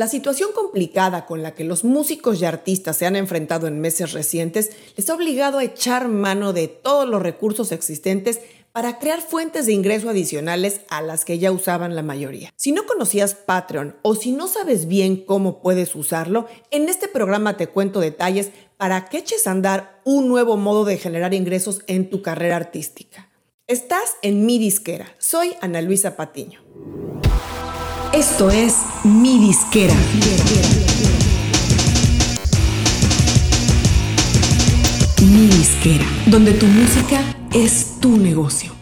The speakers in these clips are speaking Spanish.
La situación complicada con la que los músicos y artistas se han enfrentado en meses recientes les ha obligado a echar mano de todos los recursos existentes para crear fuentes de ingreso adicionales a las que ya usaban la mayoría. Si no conocías Patreon o si no sabes bien cómo puedes usarlo, en este programa te cuento detalles para que eches a andar un nuevo modo de generar ingresos en tu carrera artística. Estás en mi disquera. Soy Ana Luisa Patiño. Esto es Mi Disquera. Mi Disquera, donde tu música es tu negocio.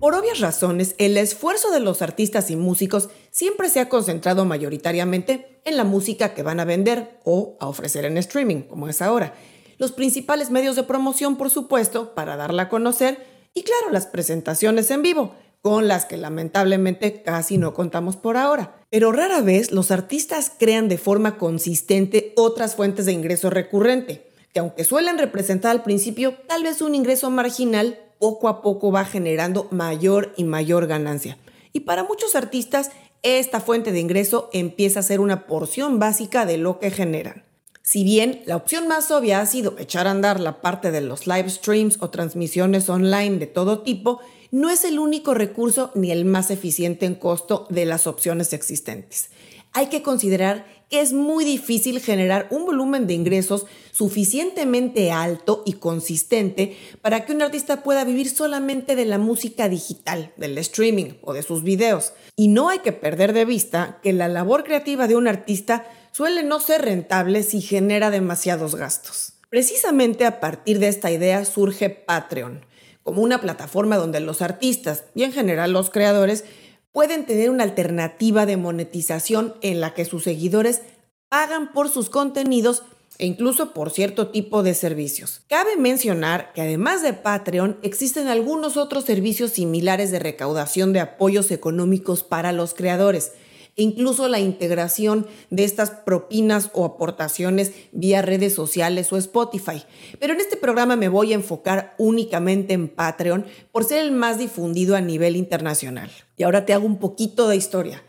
Por obvias razones, el esfuerzo de los artistas y músicos siempre se ha concentrado mayoritariamente en la música que van a vender o a ofrecer en streaming, como es ahora. Los principales medios de promoción, por supuesto, para darla a conocer y claro, las presentaciones en vivo, con las que lamentablemente casi no contamos por ahora. Pero rara vez los artistas crean de forma consistente otras fuentes de ingreso recurrente, que aunque suelen representar al principio tal vez un ingreso marginal, poco a poco va generando mayor y mayor ganancia. Y para muchos artistas, esta fuente de ingreso empieza a ser una porción básica de lo que generan. Si bien la opción más obvia ha sido echar a andar la parte de los live streams o transmisiones online de todo tipo, no es el único recurso ni el más eficiente en costo de las opciones existentes. Hay que considerar que es muy difícil generar un volumen de ingresos suficientemente alto y consistente para que un artista pueda vivir solamente de la música digital, del streaming o de sus videos. Y no hay que perder de vista que la labor creativa de un artista suele no ser rentable si genera demasiados gastos. Precisamente a partir de esta idea surge Patreon, como una plataforma donde los artistas y en general los creadores pueden tener una alternativa de monetización en la que sus seguidores pagan por sus contenidos e incluso por cierto tipo de servicios. Cabe mencionar que además de Patreon existen algunos otros servicios similares de recaudación de apoyos económicos para los creadores, incluso la integración de estas propinas o aportaciones vía redes sociales o Spotify. Pero en este programa me voy a enfocar únicamente en Patreon por ser el más difundido a nivel internacional. Y ahora te hago un poquito de historia.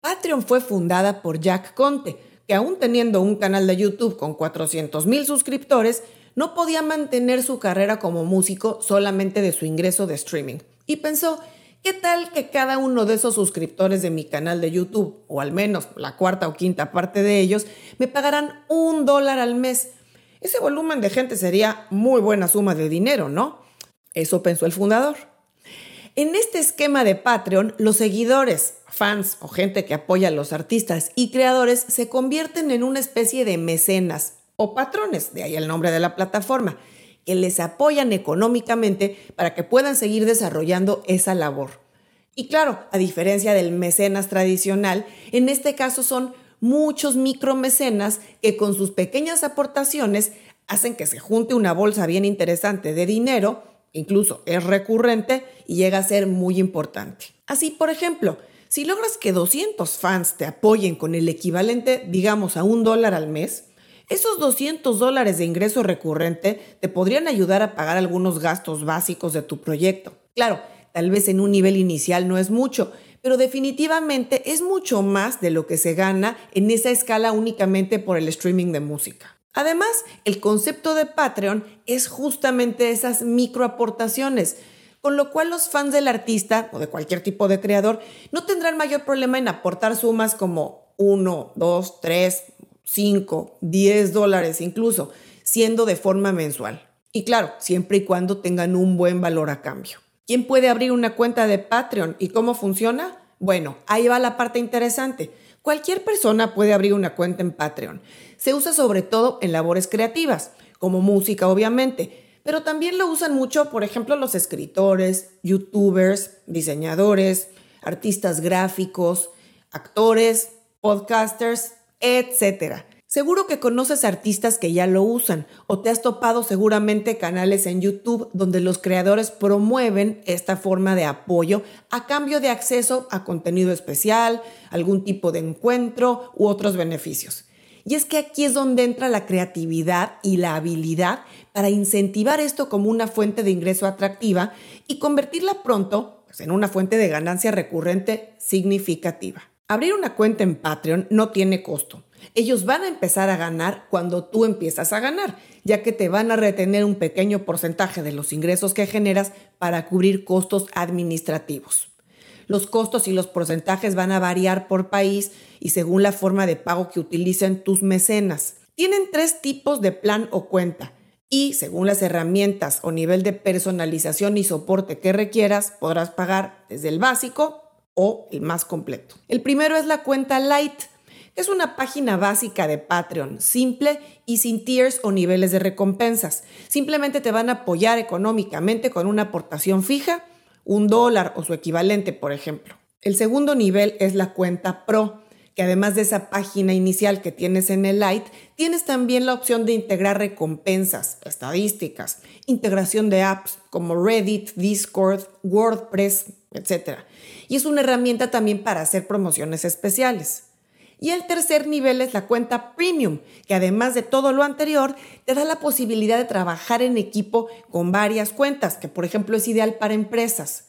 Patreon fue fundada por Jack Conte, que aún teniendo un canal de YouTube con 400 mil suscriptores, no podía mantener su carrera como músico solamente de su ingreso de streaming. Y pensó, ¿Qué tal que cada uno de esos suscriptores de mi canal de YouTube, o al menos la cuarta o quinta parte de ellos, me pagaran un dólar al mes? Ese volumen de gente sería muy buena suma de dinero, ¿no? Eso pensó el fundador. En este esquema de Patreon, los seguidores, fans o gente que apoya a los artistas y creadores se convierten en una especie de mecenas o patrones, de ahí el nombre de la plataforma que les apoyan económicamente para que puedan seguir desarrollando esa labor. Y claro, a diferencia del mecenas tradicional, en este caso son muchos micromecenas que con sus pequeñas aportaciones hacen que se junte una bolsa bien interesante de dinero, incluso es recurrente y llega a ser muy importante. Así, por ejemplo, si logras que 200 fans te apoyen con el equivalente, digamos, a un dólar al mes, esos 200 dólares de ingreso recurrente te podrían ayudar a pagar algunos gastos básicos de tu proyecto. Claro, tal vez en un nivel inicial no es mucho, pero definitivamente es mucho más de lo que se gana en esa escala únicamente por el streaming de música. Además, el concepto de Patreon es justamente esas microaportaciones, con lo cual los fans del artista o de cualquier tipo de creador no tendrán mayor problema en aportar sumas como 1, 2, 3, 5, 10 dólares incluso, siendo de forma mensual. Y claro, siempre y cuando tengan un buen valor a cambio. ¿Quién puede abrir una cuenta de Patreon y cómo funciona? Bueno, ahí va la parte interesante. Cualquier persona puede abrir una cuenta en Patreon. Se usa sobre todo en labores creativas, como música obviamente, pero también lo usan mucho, por ejemplo, los escritores, youtubers, diseñadores, artistas gráficos, actores, podcasters, etcétera. Seguro que conoces artistas que ya lo usan o te has topado seguramente canales en YouTube donde los creadores promueven esta forma de apoyo a cambio de acceso a contenido especial, algún tipo de encuentro u otros beneficios. Y es que aquí es donde entra la creatividad y la habilidad para incentivar esto como una fuente de ingreso atractiva y convertirla pronto pues, en una fuente de ganancia recurrente significativa. Abrir una cuenta en Patreon no tiene costo. Ellos van a empezar a ganar cuando tú empiezas a ganar, ya que te van a retener un pequeño porcentaje de los ingresos que generas para cubrir costos administrativos. Los costos y los porcentajes van a variar por país y según la forma de pago que utilicen tus mecenas. Tienen tres tipos de plan o cuenta y según las herramientas o nivel de personalización y soporte que requieras, podrás pagar desde el básico o el más completo. El primero es la cuenta Light, es una página básica de Patreon, simple y sin tiers o niveles de recompensas. Simplemente te van a apoyar económicamente con una aportación fija, un dólar o su equivalente, por ejemplo. El segundo nivel es la cuenta Pro, que además de esa página inicial que tienes en el Lite, tienes también la opción de integrar recompensas, estadísticas, integración de apps como Reddit, Discord, WordPress, etc. Y es una herramienta también para hacer promociones especiales. Y el tercer nivel es la cuenta premium, que además de todo lo anterior, te da la posibilidad de trabajar en equipo con varias cuentas, que por ejemplo es ideal para empresas.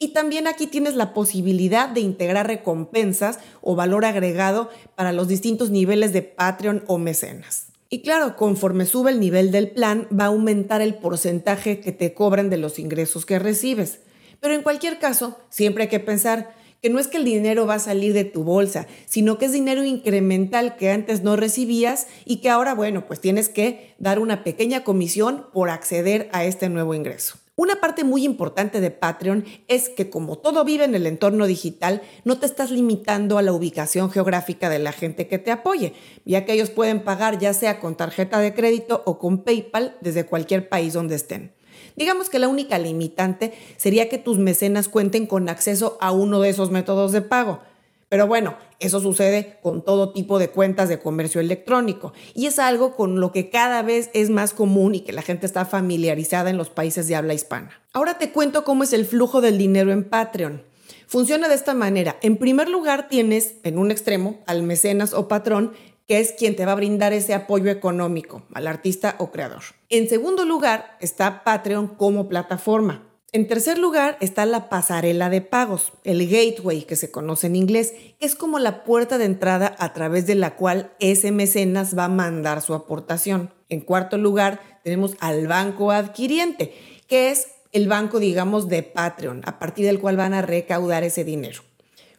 Y también aquí tienes la posibilidad de integrar recompensas o valor agregado para los distintos niveles de Patreon o mecenas. Y claro, conforme sube el nivel del plan, va a aumentar el porcentaje que te cobran de los ingresos que recibes. Pero en cualquier caso, siempre hay que pensar que no es que el dinero va a salir de tu bolsa, sino que es dinero incremental que antes no recibías y que ahora, bueno, pues tienes que dar una pequeña comisión por acceder a este nuevo ingreso. Una parte muy importante de Patreon es que como todo vive en el entorno digital, no te estás limitando a la ubicación geográfica de la gente que te apoye, ya que ellos pueden pagar ya sea con tarjeta de crédito o con PayPal desde cualquier país donde estén. Digamos que la única limitante sería que tus mecenas cuenten con acceso a uno de esos métodos de pago. Pero bueno, eso sucede con todo tipo de cuentas de comercio electrónico y es algo con lo que cada vez es más común y que la gente está familiarizada en los países de habla hispana. Ahora te cuento cómo es el flujo del dinero en Patreon. Funciona de esta manera. En primer lugar tienes en un extremo al mecenas o patrón que es quien te va a brindar ese apoyo económico al artista o creador. En segundo lugar está Patreon como plataforma. En tercer lugar está la pasarela de pagos, el gateway que se conoce en inglés, es como la puerta de entrada a través de la cual ese mecenas va a mandar su aportación. En cuarto lugar tenemos al banco adquiriente, que es el banco, digamos, de Patreon, a partir del cual van a recaudar ese dinero.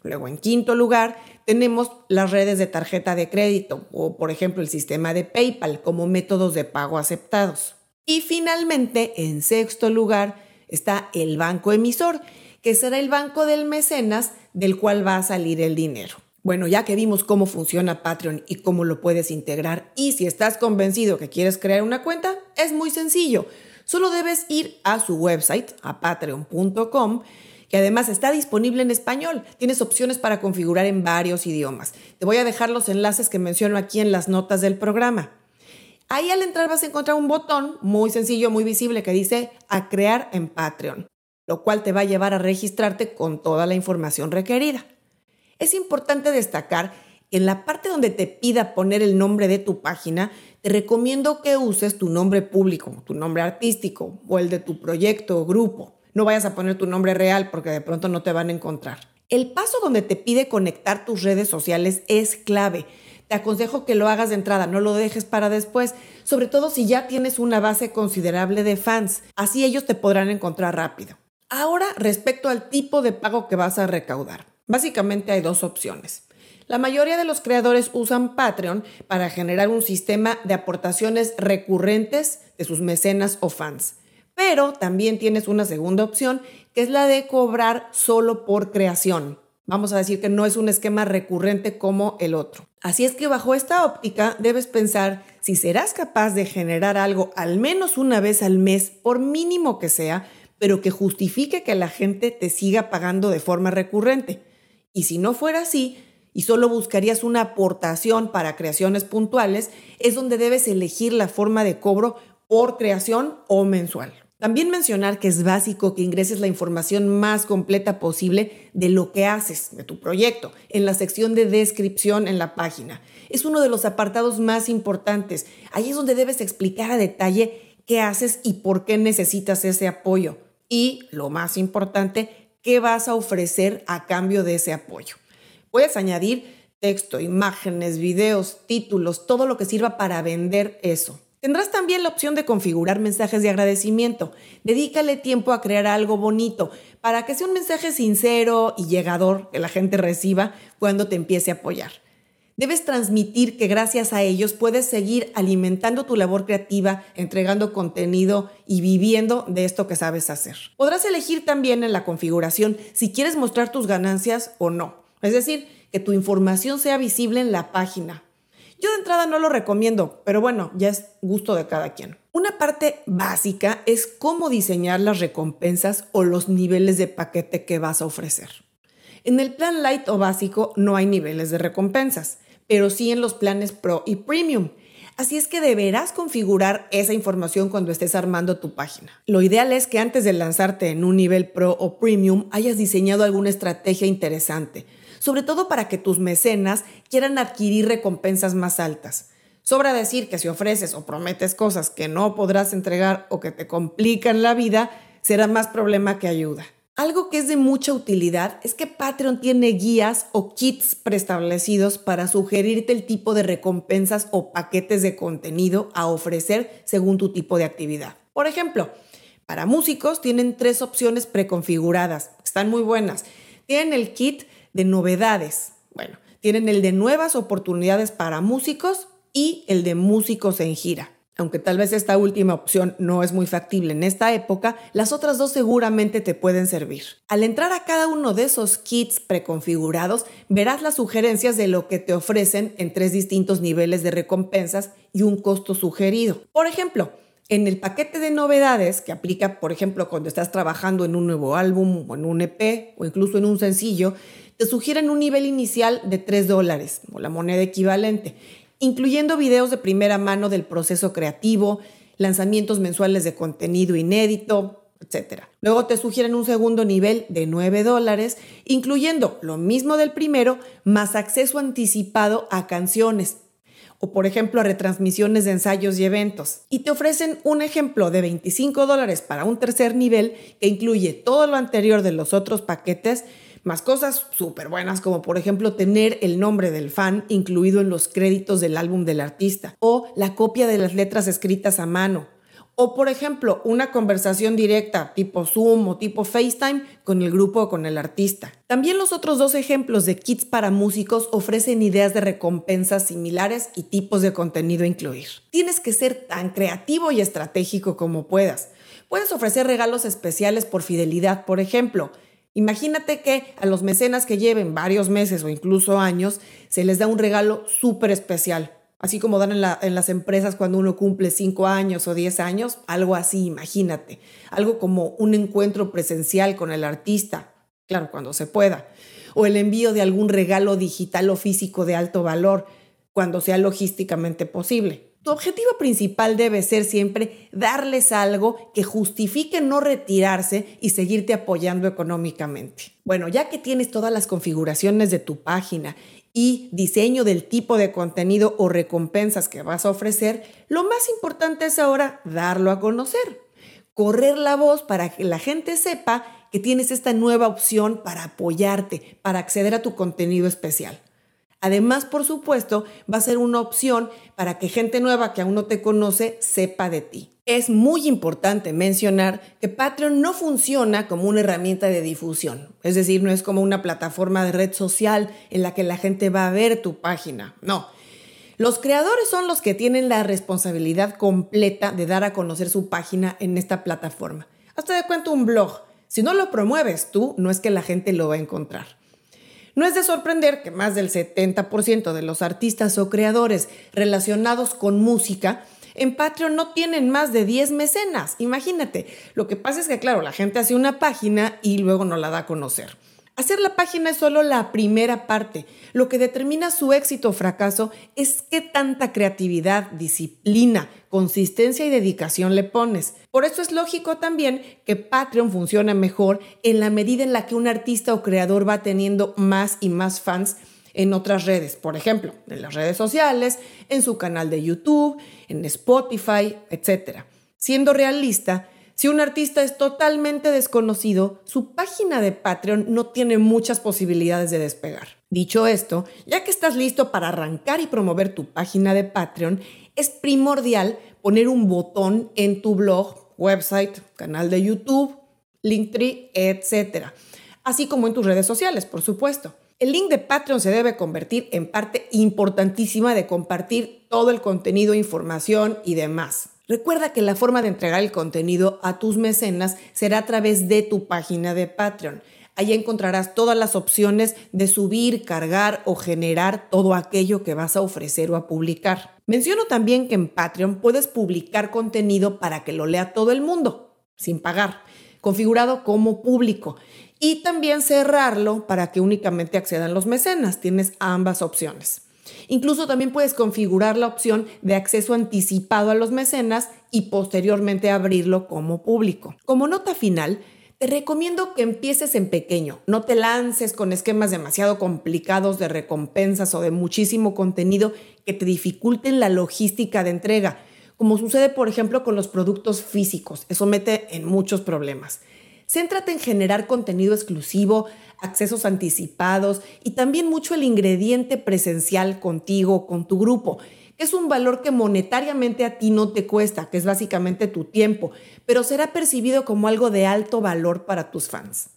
Luego, en quinto lugar, tenemos las redes de tarjeta de crédito o, por ejemplo, el sistema de PayPal como métodos de pago aceptados. Y finalmente, en sexto lugar, está el banco emisor, que será el banco del mecenas del cual va a salir el dinero. Bueno, ya que vimos cómo funciona Patreon y cómo lo puedes integrar, y si estás convencido que quieres crear una cuenta, es muy sencillo. Solo debes ir a su website, a patreon.com, que además está disponible en español. Tienes opciones para configurar en varios idiomas. Te voy a dejar los enlaces que menciono aquí en las notas del programa. Ahí al entrar vas a encontrar un botón muy sencillo, muy visible que dice a crear en Patreon, lo cual te va a llevar a registrarte con toda la información requerida. Es importante destacar que en la parte donde te pida poner el nombre de tu página, te recomiendo que uses tu nombre público, tu nombre artístico o el de tu proyecto o grupo. No vayas a poner tu nombre real porque de pronto no te van a encontrar. El paso donde te pide conectar tus redes sociales es clave te aconsejo que lo hagas de entrada, no lo dejes para después, sobre todo si ya tienes una base considerable de fans. Así ellos te podrán encontrar rápido. Ahora, respecto al tipo de pago que vas a recaudar. Básicamente hay dos opciones. La mayoría de los creadores usan Patreon para generar un sistema de aportaciones recurrentes de sus mecenas o fans. Pero también tienes una segunda opción, que es la de cobrar solo por creación. Vamos a decir que no es un esquema recurrente como el otro. Así es que bajo esta óptica debes pensar si serás capaz de generar algo al menos una vez al mes, por mínimo que sea, pero que justifique que la gente te siga pagando de forma recurrente. Y si no fuera así, y solo buscarías una aportación para creaciones puntuales, es donde debes elegir la forma de cobro por creación o mensual. También mencionar que es básico que ingreses la información más completa posible de lo que haces, de tu proyecto, en la sección de descripción en la página. Es uno de los apartados más importantes. Ahí es donde debes explicar a detalle qué haces y por qué necesitas ese apoyo. Y, lo más importante, qué vas a ofrecer a cambio de ese apoyo. Puedes añadir texto, imágenes, videos, títulos, todo lo que sirva para vender eso. Tendrás también la opción de configurar mensajes de agradecimiento. Dedícale tiempo a crear algo bonito para que sea un mensaje sincero y llegador que la gente reciba cuando te empiece a apoyar. Debes transmitir que gracias a ellos puedes seguir alimentando tu labor creativa, entregando contenido y viviendo de esto que sabes hacer. Podrás elegir también en la configuración si quieres mostrar tus ganancias o no. Es decir, que tu información sea visible en la página. Yo de entrada no lo recomiendo, pero bueno, ya es gusto de cada quien. Una parte básica es cómo diseñar las recompensas o los niveles de paquete que vas a ofrecer. En el plan light o básico no hay niveles de recompensas pero sí en los planes Pro y Premium. Así es que deberás configurar esa información cuando estés armando tu página. Lo ideal es que antes de lanzarte en un nivel Pro o Premium hayas diseñado alguna estrategia interesante, sobre todo para que tus mecenas quieran adquirir recompensas más altas. Sobra decir que si ofreces o prometes cosas que no podrás entregar o que te complican la vida, será más problema que ayuda. Algo que es de mucha utilidad es que Patreon tiene guías o kits preestablecidos para sugerirte el tipo de recompensas o paquetes de contenido a ofrecer según tu tipo de actividad. Por ejemplo, para músicos tienen tres opciones preconfiguradas, están muy buenas. Tienen el kit de novedades, bueno, tienen el de nuevas oportunidades para músicos y el de músicos en gira aunque tal vez esta última opción no es muy factible en esta época, las otras dos seguramente te pueden servir. Al entrar a cada uno de esos kits preconfigurados, verás las sugerencias de lo que te ofrecen en tres distintos niveles de recompensas y un costo sugerido. Por ejemplo, en el paquete de novedades, que aplica, por ejemplo, cuando estás trabajando en un nuevo álbum o en un EP o incluso en un sencillo, te sugieren un nivel inicial de 3 dólares o la moneda equivalente incluyendo videos de primera mano del proceso creativo, lanzamientos mensuales de contenido inédito, etc. Luego te sugieren un segundo nivel de 9 dólares, incluyendo lo mismo del primero, más acceso anticipado a canciones, o por ejemplo a retransmisiones de ensayos y eventos. Y te ofrecen un ejemplo de 25 dólares para un tercer nivel que incluye todo lo anterior de los otros paquetes más cosas súper buenas como por ejemplo tener el nombre del fan incluido en los créditos del álbum del artista o la copia de las letras escritas a mano. O por ejemplo una conversación directa tipo Zoom o tipo FaceTime con el grupo o con el artista. También los otros dos ejemplos de kits para músicos ofrecen ideas de recompensas similares y tipos de contenido a incluir. Tienes que ser tan creativo y estratégico como puedas. Puedes ofrecer regalos especiales por fidelidad, por ejemplo, Imagínate que a los mecenas que lleven varios meses o incluso años se les da un regalo súper especial, así como dan en, las empresas cuando uno cumple 5 años o 10 años, algo así, imagínate, algo como un encuentro presencial con el artista, claro, cuando se pueda, o el envío de algún regalo digital o físico de alto valor, cuando sea logísticamente posible. Tu objetivo principal debe ser siempre darles algo que justifique no retirarse y seguirte apoyando económicamente. Bueno, ya que tienes todas las configuraciones de tu página y diseño del tipo de contenido o recompensas que vas a ofrecer, lo más importante es ahora darlo a conocer. Correr la voz para que la gente sepa que tienes esta nueva opción para apoyarte, para acceder a tu contenido especial. Además, por supuesto, va a ser una opción para que gente nueva que aún no te conoce sepa de ti. Es muy importante mencionar que Patreon no funciona como una herramienta de difusión, es decir, no es como una plataforma de red social en la que la gente va a ver tu página, no. Los creadores son los que tienen la responsabilidad completa de dar a conocer su página en esta plataforma. Hasta de cuento un blog. Si no lo promueves tú, no es que la gente lo va a encontrar. No es de sorprender que más del 70% de los artistas o creadores relacionados con música en Patreon no tienen más de 10 mecenas. Imagínate. Lo que pasa es que, claro, la gente hace una página y luego no la da a conocer. Hacer la página es solo la primera parte. Lo que determina su éxito o fracaso es qué tanta creatividad, disciplina, consistencia y dedicación le pones. Por eso es lógico también que Patreon funcione mejor en la medida en la que un artista o creador va teniendo más y más fans en otras redes, por ejemplo, en las redes sociales, en su canal de YouTube, en Spotify, etc. Siendo realista, Si un artista es totalmente desconocido, su página de Patreon no tiene muchas posibilidades de despegar. Dicho esto, ya que estás listo para arrancar y promover tu página de Patreon, es primordial poner un botón en tu blog, website, canal de YouTube, Linktree, etc. Así como en tus redes sociales, por supuesto. El link de Patreon se debe convertir en parte importantísima de compartir todo el contenido, información y demás. Recuerda que la forma de entregar el contenido a tus mecenas será a través de tu página de Patreon. Allí encontrarás todas las opciones de subir, cargar o generar todo aquello que vas a ofrecer o a publicar. Menciono también que en Patreon puedes publicar contenido para que lo lea todo el mundo, sin pagar, configurado como público. Y también cerrarlo para que únicamente accedan los mecenas. Tienes ambas opciones. Incluso también puedes configurar la opción de acceso anticipado a los mecenas y posteriormente abrirlo como público. Como nota final, te recomiendo que empieces en pequeño, no te lances con esquemas demasiado complicados de recompensas o de muchísimo contenido que te dificulten la logística de entrega, como sucede por ejemplo con los productos físicos, eso mete en muchos problemas. Céntrate en generar contenido exclusivo, accesos anticipados y también mucho el ingrediente presencial contigo, con tu grupo, es un valor que monetariamente a ti no te cuesta, que es básicamente tu tiempo, pero será percibido como algo de alto valor para tus fans.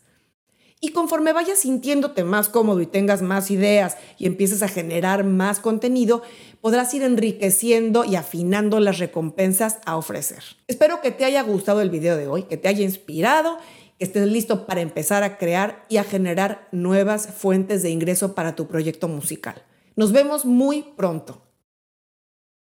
Y conforme vayas sintiéndote más cómodo y tengas más ideas y empieces a generar más contenido, podrás ir enriqueciendo y afinando las recompensas a ofrecer. Espero que te haya gustado el video de hoy, que te haya inspirado estés listo para empezar a crear y a generar nuevas fuentes de ingreso para tu proyecto musical. Nos vemos muy pronto.